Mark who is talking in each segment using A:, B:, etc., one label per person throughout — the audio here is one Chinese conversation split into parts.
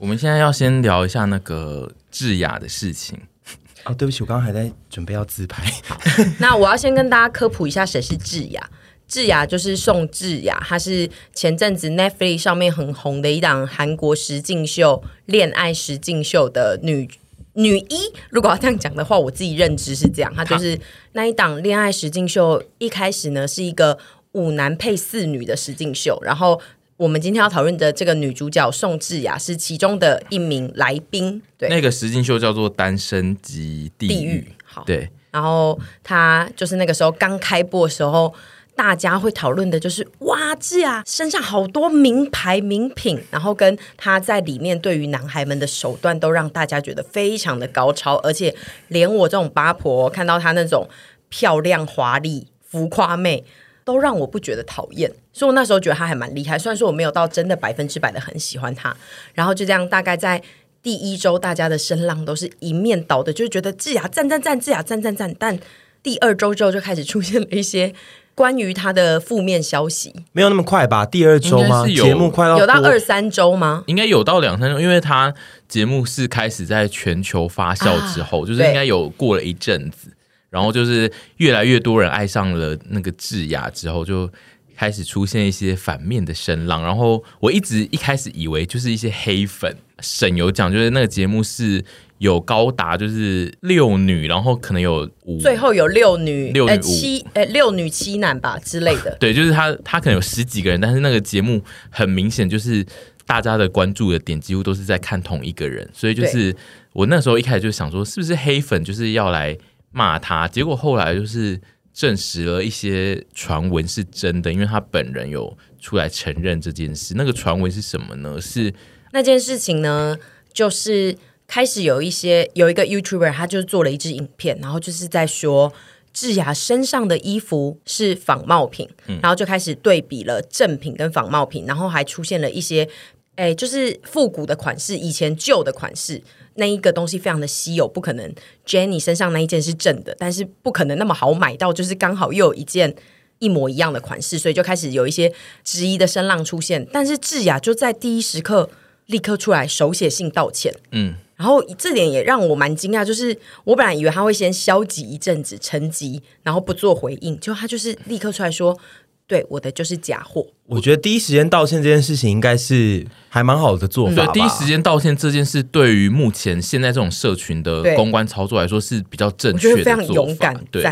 A: 我们现在要先聊一下那个智雅的事情。
B: 哦，对不起，我刚刚还在准备要自拍。
C: 那我要先跟大家科普一下谁是智雅。智雅就是宋智雅，她是前阵子 Netflix 上面很红的一档韩国实境秀《恋爱实境秀》的女女一。如果要这样讲的话，我自己认知是这样，她就是那一档《恋爱实境秀》一开始呢是一个五男配四女的实境秀，然后。我们今天要讨论的这个女主角宋智雅是其中的一名来宾。对，
A: 那个实境秀叫做《单身即地狱》。好，对。然
C: 后她就是那个时候刚开播的时候，大家会讨论的就是哇，智雅身上好多名牌名品，然后跟她在里面对于男孩们的手段都让大家觉得非常的高超，而且连我这种八婆看到她那种漂亮、华丽、浮夸妹。都让我不觉得讨厌，所以我那时候觉得他还蛮厉害。虽然说我没有到真的百分之百的很喜欢他，然后就这样，大概在第一周，大家的声浪都是一面倒的，就是觉得智雅赞赞赞，智雅赞赞赞。但第二周之后就开始出现了一些关于他的负面消息，
B: 没有那么快吧？第二周吗？节目快到
C: 有到二三周吗？
A: 应该有到两三周，因为他节目是开始在全球发酵之后，啊、就是应该有过了一阵子。然后就是越来越多人爱上了那个智雅之后，就开始出现一些反面的声浪。然后我一直一开始以为就是一些黑粉。沈有讲，就是那个节目是有高达就是六女，然后可能有五，
C: 最后有六女六女、呃、七呃六女七男吧之类的。
A: 对，就是他他可能有十几个人，但是那个节目很明显就是大家的关注的点几乎都是在看同一个人，所以就是我那时候一开始就想说，是不是黑粉就是要来。骂他，结果后来就是证实了一些传闻是真的，因为他本人有出来承认这件事。那个传闻是什么呢？是
C: 那件事情呢，就是开始有一些有一个 YouTuber，他就做了一支影片，然后就是在说智雅身上的衣服是仿冒品，嗯，然后就开始对比了正品跟仿冒品，然后还出现了一些，哎，就是复古的款式，以前旧的款式。那一个东西非常的稀有，不可能 Jenny 身上那一件是正的，但是不可能那么好买到，就是刚好又有一件一模一样的款式，所以就开始有一些质疑的声浪出现。但是智雅就在第一时刻立刻出来手写信道歉，嗯，然后这点也让我蛮惊讶，就是我本来以为他会先消极一阵子沉寂，然后不做回应，就他就是立刻出来说。对，我的就是假货。
B: 我觉得第一时间道歉这件事情应该是还蛮好的做法。
A: 对，第一时间道歉这件事，对于目前现在这种社群的公关操作来说是比较正确的，
C: 非常勇敢。
A: 对，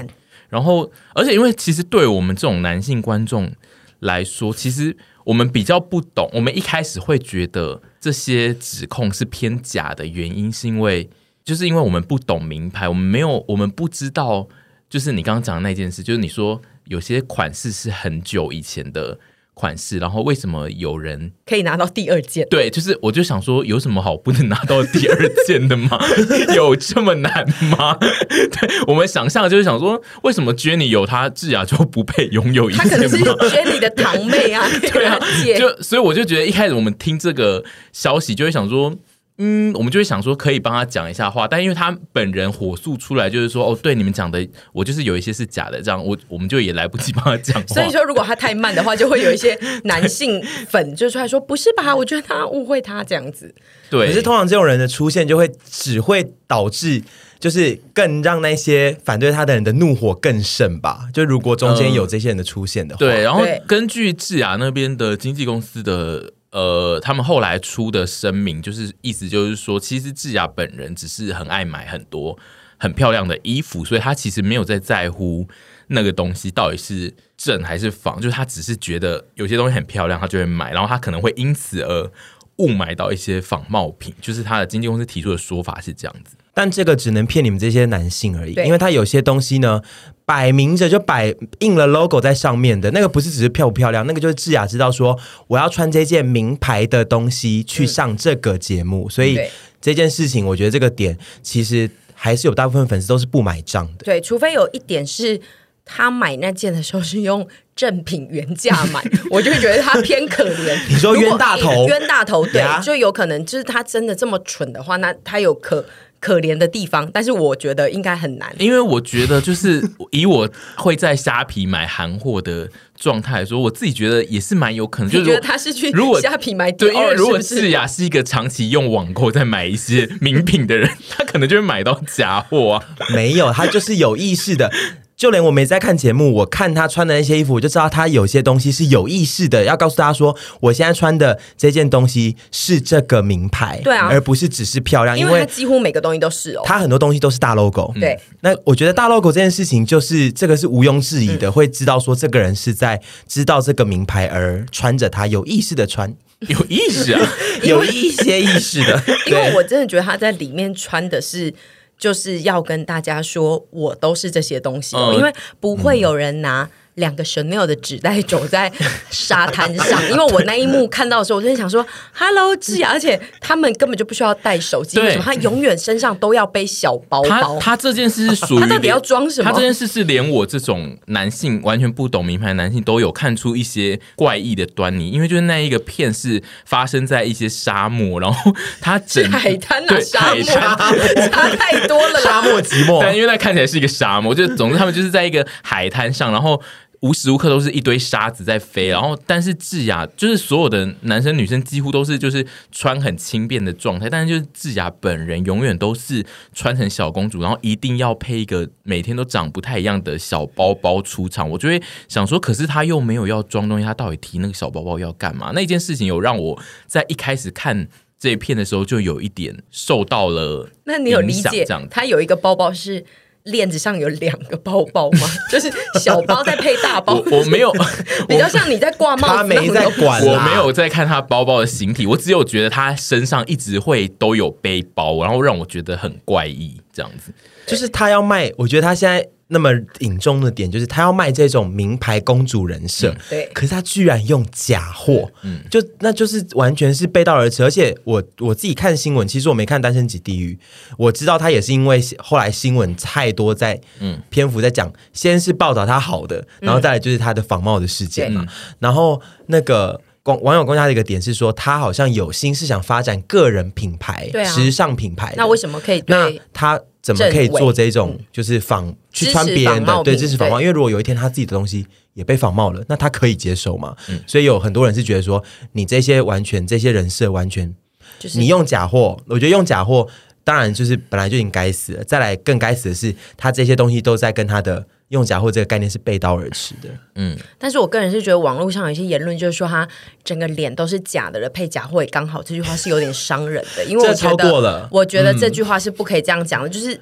A: 然后而且因为其实对我们这种男性观众来说，其实我们比较不懂。我们一开始会觉得这些指控是偏假的原因，是因为就是因为我们不懂名牌，我们没有，我们不知道，就是你刚刚讲的那件事，就是你说。有些款式是很久以前的款式，然后为什么有人
C: 可以拿到第二件？
A: 对，就是我就想说，有什么好不能拿到第二件的吗？有这么难吗？对，我们想象就是想说，为什么 Jenny 有她智雅就不配拥有一件？她
C: 可能是 Jenny 的堂妹啊，
A: 对啊，就所以我就觉得一开始我们听这个消息就会想说。嗯，我们就会想说可以帮他讲一下话，但因为他本人火速出来，就是说哦，对你们讲的，我就是有一些是假的，这样我我们就也来不及帮他讲话。
C: 所以说，如果他太慢的话，就会有一些男性粉就出来说不是吧？我觉得他误会他这样子。
A: 对，
B: 可是通常这种人的出现，就会只会导致就是更让那些反对他的人的怒火更盛吧？就如果中间有这些人的出现的话，
A: 嗯、对。然后根据智雅那边的经纪公司的。呃，他们后来出的声明，就是意思就是说，其实智雅本人只是很爱买很多很漂亮的衣服，所以他其实没有在在乎那个东西到底是正还是仿，就是他只是觉得有些东西很漂亮，他就会买，然后他可能会因此而误买到一些仿冒品，就是他的经纪公司提出的说法是这样子。
B: 但这个只能骗你们这些男性而已，因为他有些东西呢，摆明着就摆印了 logo 在上面的那个，不是只是漂不漂亮，那个就是智雅知道说我要穿这件名牌的东西去上这个节目，嗯、所以这件事情，我觉得这个点其实还是有大部分粉丝都是不买账的。
C: 对，除非有一点是他买那件的时候是用正品原价买，我就会觉得他偏可怜。
B: 你说冤大头，
C: 冤大头，对，就有可能就是他真的这么蠢的话，那他有可。可怜的地方，但是我觉得应该很难，
A: 因为我觉得就是 以我会在虾皮买韩货的状态来说，我自己觉得也是蛮有可能。就觉
C: 得他是去如果虾皮买对，
A: 因为如果智雅是一个长期用网购在买一些名品的人，他可能就会买到假货啊。
B: 没有，他就是有意识的。就连我没在看节目，我看他穿的那些衣服，我就知道他有些东西是有意识的，要告诉大家说，我现在穿的这件东西是这个名牌，
C: 对啊，
B: 而不是只是漂亮，
C: 因为他几乎每个东西都是哦，
B: 他很多东西都是大 logo，
C: 对。
B: 那我觉得大 logo 这件事情，就是这个是毋庸置疑的，嗯、会知道说这个人是在知道这个名牌而穿着它，有意识的穿，
A: 有意识啊，
B: 有一些意识的，
C: 因为我真的觉得他在里面穿的是。就是要跟大家说，我都是这些东西，哦，因为不会有人拿。两个 Chanel 的纸袋走在沙滩上，因为我那一幕看到的时候，我就想说，Hello，智雅，而且他们根本就不需要带手机，为什么他永远身上都要背小包包？
A: 他他这件事是属于
C: 他到底要装什么？
A: 他这件事是连我这种男性完全不懂名牌男性都有看出一些怪异的端倪，因为就是那一个片是发生在一些沙漠，然后他整
C: 海滩啊，沙漠 差太多了，
B: 沙漠寂寞。
A: 但因为那看起来是一个沙漠，就总之他们就是在一个海滩上，然后。无时无刻都是一堆沙子在飞，然后但是智雅就是所有的男生女生几乎都是就是穿很轻便的状态，但是就是智雅本人永远都是穿成小公主，然后一定要配一个每天都长不太一样的小包包出场。我就会想说，可是她又没有要装东西，她到底提那个小包包要干嘛？那件事情有让我在一开始看这一片的时候就有一点受到了。
C: 那你有理解这样？他有一个包包是。链子上有两个包包吗？就是小包再配大包。
A: 我，我没有，
C: 比较像你在挂帽子。
B: 他没在管，
A: 我没有在看他包包的形体，我只有觉得他身上一直会都有背包，然后让我觉得很怪异，这样子。
B: 就是他要卖，我觉得他现在。那么引中的点就是他要卖这种名牌公主人设，
C: 嗯，对，
B: 可是他居然用假货，嗯，就那就是完全是背道而驰。而且我我自己看新闻，其实我没看《单身即地狱》，我知道他也是因为后来新闻太多在，嗯，篇幅在讲，先是报道他好的，然后再来就是他的仿冒的事件嘛。然后那个网网友公家的一个点是说，他好像有心是想发展个人品牌，对啊，时尚品牌。
C: 那为什么可以？
B: 那他。怎么可以做这种就是仿去穿别人的对，支持仿冒？因为如果有一天他自己的东西也被仿冒了，那他可以接受嘛？嗯，所以有很多人是觉得说，你这些完全这些人设完全，就是你用假货，我觉得用假货当然就是本来就已经该死了。再来更该死的是，他这些东西都在跟他的。用假货这个概念是背道而驰的，嗯，
C: 但是我个人是觉得网络上有一些言论，就是说他整个脸都是假的了，配假货也刚好，这句话是有点伤人的，因为我觉得，我觉得这句话是不可以这样讲的，就是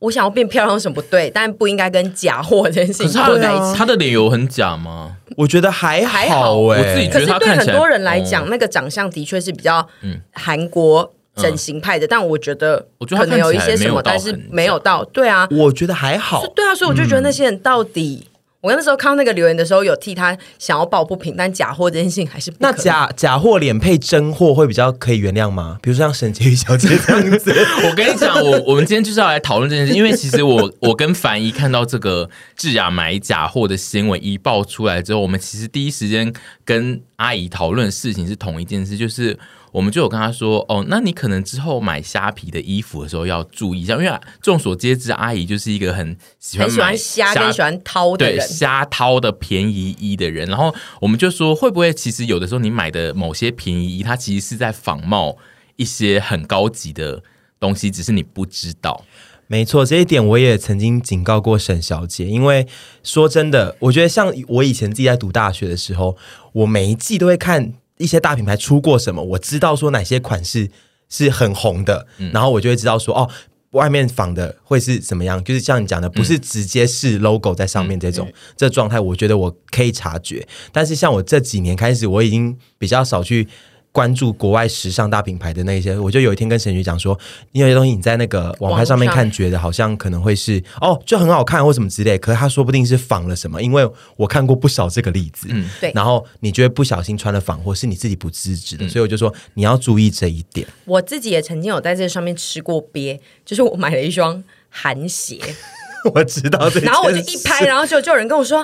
C: 我想要变漂亮有什么不对，但不应该跟假货这件事情放在一起。
A: 他的脸有很假吗？
B: 我觉得还好，
C: 还好，
A: 我自己觉得
C: 对很多人来讲，那个长相的确是比较韩国。整形派的，但我觉得我觉得可能有一些什么，但是没有到。对啊，
B: 我觉得还好。
C: 对啊，所以我就觉得那些人到底，嗯、我那时候看到那个留言的时候，有替他想要抱不平，但假货这件事情还是。
B: 那假假货脸配真货会比较可以原谅吗？比如说像沈婕妤小姐这样子。
A: 我跟你讲，我我们今天就是要来讨论这件事，因为其实我我跟凡一看到这个智雅买假货的新闻一爆出来之后，我们其实第一时间跟阿姨讨论事情是同一件事，就是。我们就有跟他说，哦，那你可能之后买虾皮的衣服的时候要注意一下，因为众所皆知，阿姨就是一个很喜欢买
C: 虾跟喜欢掏的人，
A: 对，虾掏的便宜衣的人。然后我们就说，会不会其实有的时候你买的某些便宜衣，它其实是在仿冒一些很高级的东西，只是你不知道。
B: 没错，这一点我也曾经警告过沈小姐，因为说真的，我觉得像我以前自己在读大学的时候，我每一季都会看。一些大品牌出过什么，我知道说哪些款式是很红的，嗯、然后我就会知道说哦，外面仿的会是怎么样，就是像你讲的，不是直接是 logo 在上面这种、嗯、这状态，我觉得我可以察觉。但是像我这几年开始，我已经比较少去。关注国外时尚大品牌的那些，我就有一天跟沈婕讲说，你有些东西你在那个网拍上面看，觉得好像可能会是哦，就很好看或什么之类，可是他说不定是仿了什么，因为我看过不少这个例子。嗯，对。然后你就会不小心穿了仿货，是你自己不自知的，嗯、所以我就说你要注意这一点。
C: 我自己也曾经有在这上面吃过鳖，就是我买了一双韩鞋，
B: 我知道这，
C: 然后我就一拍，然后就就有人跟我说，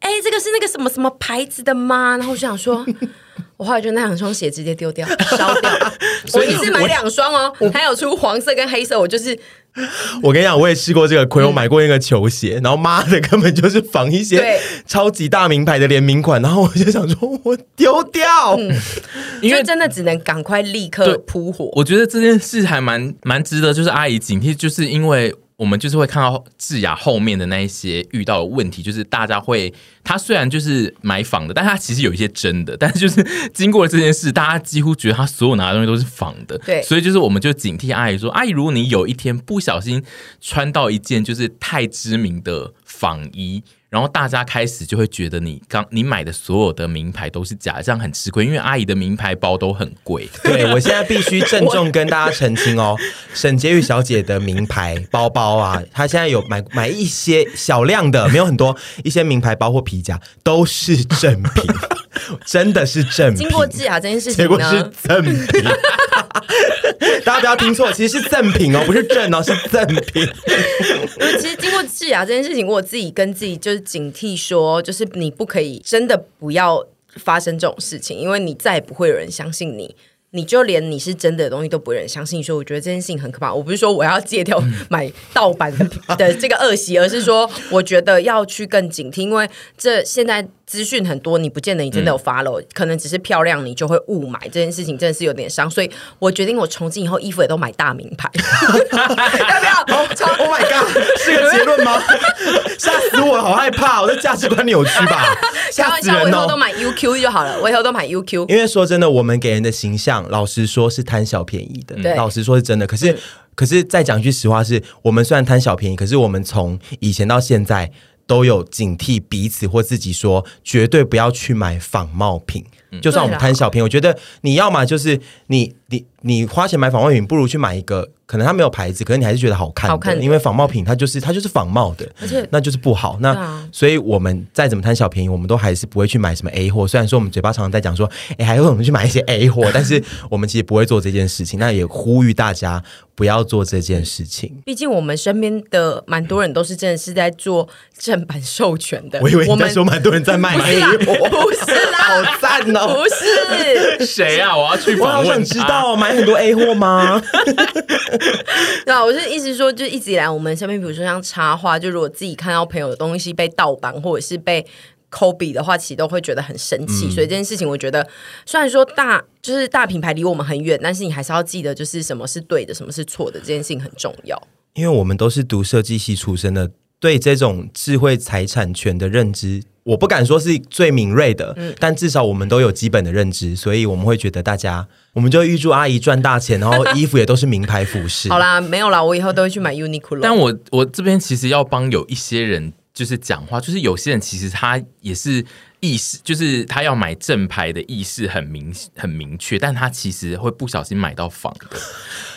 C: 哎，这个是那个什么什么牌子的吗？然后我就想说。我后来就那两双鞋直接丢掉 烧掉。我一次买两双哦，还有出黄色跟黑色，我就是。
B: 我跟你讲，我也试过这个亏，我买过那个球鞋，嗯、然后妈的根本就是仿一些超级大名牌的联名款，然后我就想说，我丢掉，嗯、
C: 因为真的只能赶快立刻扑火。
A: 我觉得这件事还蛮蛮值得，就是阿姨警惕，就是因为。我们就是会看到智雅后面的那一些遇到的问题，就是大家会，他虽然就是买仿的，但他其实有一些真的，但是就是经过了这件事，大家几乎觉得他所有拿的东西都是仿的，
C: 对，
A: 所以就是我们就警惕阿姨说，阿姨，如果你有一天不小心穿到一件就是太知名的仿衣。然后大家开始就会觉得你刚你买的所有的名牌都是假，这样很吃亏。因为阿姨的名牌包都很贵。
B: 对，我现在必须郑重跟大家澄清哦，沈婕妤小姐的名牌包包啊，她现在有买买一些小量的，没有很多，一些名牌包或皮夹都是正品，真的是正品。
C: 经过智雅这件事情呢，
B: 结果是赠品。大家不要听错，其实是赠品哦，不是正哦，是赠品。
C: 其实经过智雅这件事情，我自己跟自己就是警惕说，就是你不可以真的不要发生这种事情，因为你再也不会有人相信你。你就连你是真的东西都不会有人相信，说 我觉得这件事情很可怕。我不是说我要戒掉买盗版的的这个恶习，而是说我觉得要去更警惕，因为这现在资讯很多，你不见得你真的有 follow，、嗯、可能只是漂亮，你就会误买。这件事情真的是有点伤，所以我决定我从今以后衣服也都买大名牌。要不要
B: ？Oh, oh my god，是个结论吗？吓死我了，好害怕，我的价值观扭曲吧？吓死人哦！
C: 我以后都买 UQ 就好了，我以后都买 UQ。
B: 因为说真的，我们给人的形象。老实说，是贪小便宜的。
C: 对，
B: 老实说是真的。可是，可是再讲句实话是，是我们虽然贪小便宜，可是我们从以前到现在都有警惕彼此或自己说，绝对不要去买仿冒品。嗯、就算我们贪小便宜，我觉得你要么就是你你你花钱买仿冒品，不如去买一个。可能它没有牌子，可是你还是觉得好看的，好看的，因为仿冒品它就是它就是仿冒的，而且那就是不好。那、啊、所以我们再怎么贪小便宜，我们都还是不会去买什么 A 货。虽然说我们嘴巴常常在讲说，哎，还会我们去买一些 A 货，但是我们其实不会做这件事情。那也呼吁大家不要做这件事情。
C: 毕竟我们身边的蛮多人都是真的是在做正版授权的。
B: 我以为你在说蛮多人在卖 A 货，
C: 不是啦，
B: 好赞哦！
C: 不是
A: 谁啊？我要去访问。
B: 我想知道买很多 A 货吗？
C: 对啊，我是意思说，就一直以来，我们身边，比如说像插画，就如果自己看到朋友的东西被盗版或者是被抠笔的话，其实都会觉得很生气。嗯、所以这件事情，我觉得虽然说大就是大品牌离我们很远，但是你还是要记得，就是什么是对的，什么是错的，这件事情很重要。
B: 因为我们都是读设计系出身的，对这种智慧财产权的认知。我不敢说是最敏锐的，嗯，但至少我们都有基本的认知，所以我们会觉得大家，我们就预祝阿姨赚大钱，然后衣服也都是名牌服饰。
C: 好啦，没有啦，我以后都会去买 Uniqlo。
A: 但我我这边其实要帮有一些人就是讲话，就是有些人其实他也是意识，就是他要买正牌的意识很明很明确，但他其实会不小心买到仿的，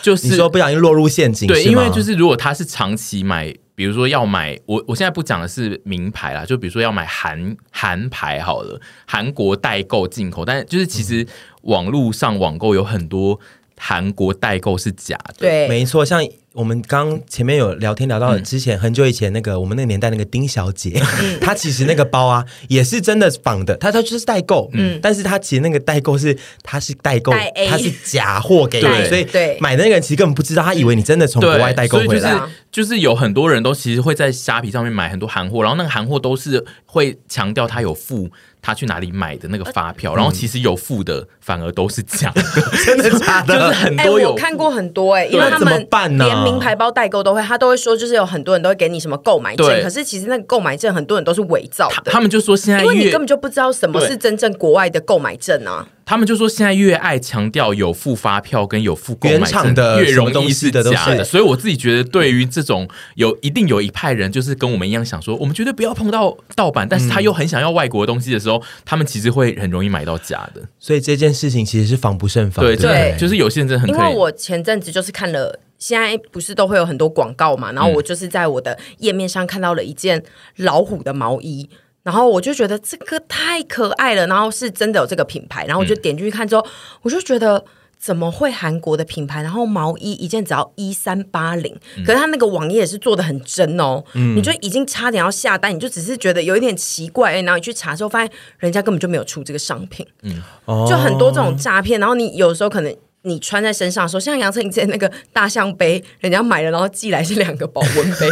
A: 就是
B: 你说不小心落入陷阱，
A: 对，因为就是如果他是长期买。比如说要买我，我现在不讲的是名牌啦，就比如说要买韩韩牌好了，韩国代购进口，但就是其实网络上网购有很多韩国代购是假的，
C: 对，
B: 没错，像。我们刚前面有聊天聊到之前很久以前那个我们那个年代那个丁小姐，她其实那个包啊也是真的仿的，她她就是代购，嗯，但是她其实那个代购是她是代购，她是假货给你，所以买的那个人其实根本不知道，他以为你真的从国外代购回来。
A: 就是有很多人都其实会在虾皮上面买很多韩货，然后那个韩货都是会强调它有附。他去哪里买的那个发票，然后其实有付的反而都是假的，
B: 真的假的？
A: 就是很多有、
C: 欸、我看过很多哎、欸，因为他们连名牌包代购都会，他都会说，就是有很多人都会给你什么购买证，可是其实那个购买证很多人都是伪造的他。
A: 他们就说现在，因为
C: 你根本就不知道什么是真正国外的购买证啊。
A: 他们就说，现在越爱强调有付发票跟有付购买证
B: 的，
A: 越容易是假的。所以我自己觉得，对于这种有一定有一派人，就是跟我们一样想说，我们绝对不要碰到盗版，但是他又很想要外国的东西的时候，他们其实会很容易买到假的。
B: 所以这件事情其实是防不胜防。
A: 对对，就是有些人真的很。
C: 因为我前阵子就是看了，现在不是都会有很多广告嘛，然后我就是在我的页面上看到了一件老虎的毛衣。然后我就觉得这个太可爱了，然后是真的有这个品牌，然后我就点进去看之后，嗯、我就觉得怎么会韩国的品牌，然后毛衣一件只要一三八零，可是它那个网页也是做的很真哦，嗯、你就已经差点要下单，你就只是觉得有一点奇怪，然后你去查之后发现人家根本就没有出这个商品，嗯，就很多这种诈骗，然后你有时候可能你穿在身上的时候，像杨丞琳之前那个大象杯，人家买了然后寄来是两个保温杯，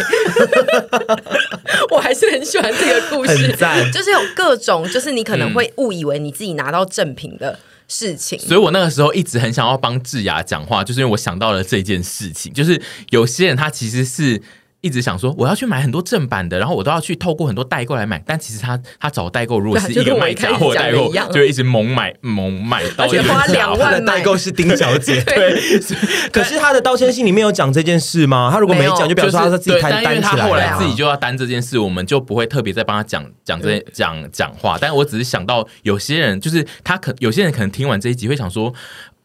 C: 我还是很喜欢这个故事，就是有各种，就是你可能会误以为你自己拿到正品的。事情，
A: 所以我那个时候一直很想要帮智雅讲话，就是因为我想到了这件事情，就是有些人他其实是。一直想说我要去买很多正版的，然后我都要去透过很多代购来买，但其实他他找代购如果是一个卖假货代购，就会一直猛买猛买，而且
C: 花两万的
B: 代购是丁小姐，对。可是他的道歉信里面有讲这件事吗？他如果没讲，就表示他自己担担起来。
A: 后来自己就要担这件事，我们就不会特别再帮他讲讲这讲讲话。但我只是想到有些人，就是他可有些人可能听完这一集会想说，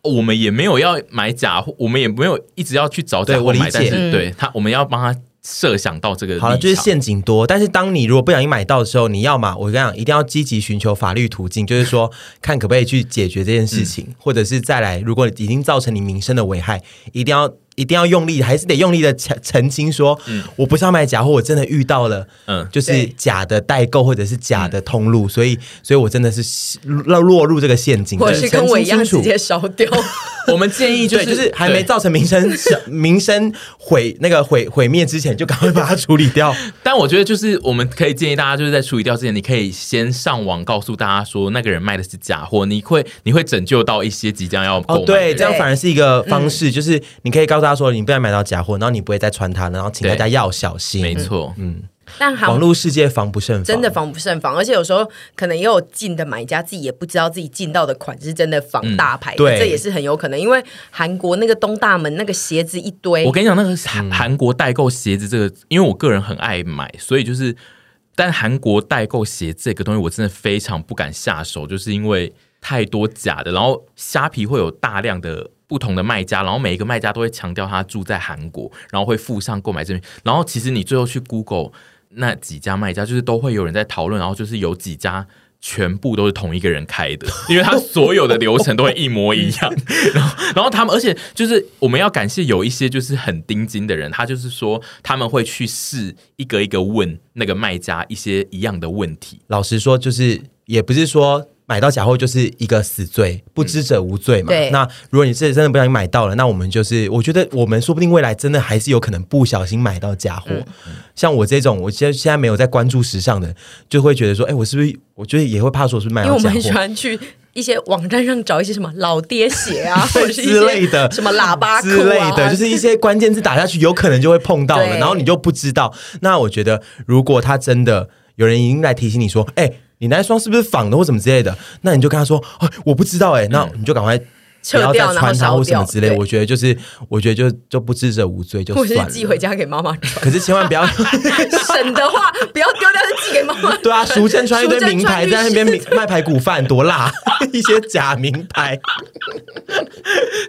A: 我们也没有要买假货，我们也没有一直要去找假货买，但是对他，我们要帮他。设想到这个
B: 好了，就是陷阱多。但是当你如果不小心买到的时候，你要嘛，我跟你讲，一定要积极寻求法律途径，就是说 看可不可以去解决这件事情，嗯、或者是再来，如果已经造成你名声的危害，一定要。一定要用力，还是得用力的澄澄清说，嗯、我不是要卖假货，我真的遇到了，嗯，就是假的代购或者是假的通路，嗯、所以，所以我真的是落落入这个陷阱，
C: 或者是跟我一样直接烧掉。
A: 我们建议就是，
B: 就是还没造成名声 名声毁那个毁毁灭之前，就赶快把它处理掉。
A: 但我觉得，就是我们可以建议大家，就是在处理掉之前，你可以先上网告诉大家说，那个人卖的是假货，你会你会拯救到一些即将要购买。
B: 哦，对，这样反而是一个方式，就是你可以告诉他说，你不要买到假货，然后你不会再穿它，然后请大家要小心。
A: 没错，
B: 嗯。但网络世界防不胜防，
C: 真的防不胜防，而且有时候可能也有进的买家自己也不知道自己进到的款是真的仿大牌，对，这也是很有可能。因为韩国那个东大门那个鞋子一堆，
A: 我跟你讲，那个韩韩国代购鞋子这个，因为我个人很爱买，所以就是，但韩国代购鞋这个东西，我真的非常不敢下手，就是因为太多假的，然后虾皮会有大量的。不同的卖家，然后每一个卖家都会强调他住在韩国，然后会附上购买证明。然后其实你最后去 Google 那几家卖家，就是都会有人在讨论，然后就是有几家全部都是同一个人开的，因为他所有的流程都会一模一样。然后，然后他们，而且就是我们要感谢有一些就是很钉金的人，他就是说他们会去试一个一个问那个卖家一些一样的问题。
B: 老实说，就是也不是说。买到假货就是一个死罪，不知者无罪嘛。那如果你是真的不小心买到了，那我们就是，我觉得我们说不定未来真的还是有可能不小心买到假货。嗯嗯、像我这种，我现现在没有在关注时尚的，就会觉得说，哎，我是不是？我觉得也会怕说，是不是买到假货？
C: 因为我们很喜欢去一些网站上找一些什么老爹鞋啊，或者是之类的，什么喇叭裤、啊、
B: 之类的，就是一些关键字打下去，有可能就会碰到了，然后你就不知道。那我觉得，如果他真的有人已经来提醒你说，哎。你那双是不是仿的或什么之类的？那你就跟他说：“哦，我不知道哎。”那你就赶快不要再穿它或什么之类。我觉得就是，我觉得就就不知者无罪，就算了。
C: 寄回家给妈妈穿。
B: 可是千万不要
C: 省的话，不要丢掉，就寄给妈妈。
B: 对啊，淑珍穿一堆名牌在那边卖排骨饭，多辣！一些假名牌。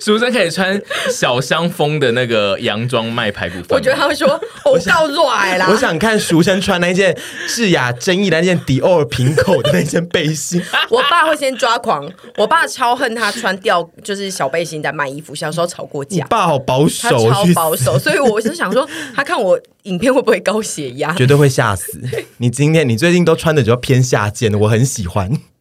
A: 淑珍可以穿小香风的那个洋装卖排骨饭。
C: 我觉得他会说：“我告拽啦。”
B: 我想看淑珍穿那件智雅争议的那件迪奥平口的那件背心。
C: 我爸会先抓狂，我爸超恨他穿吊就是小背心在卖衣服，小时候吵过架。
B: 爸好保守，
C: 他超保守，所以我是想说，他看我影片会不会高血压？
B: 绝对会吓死。你今天你最近都穿的比较偏下贱的，我很喜欢。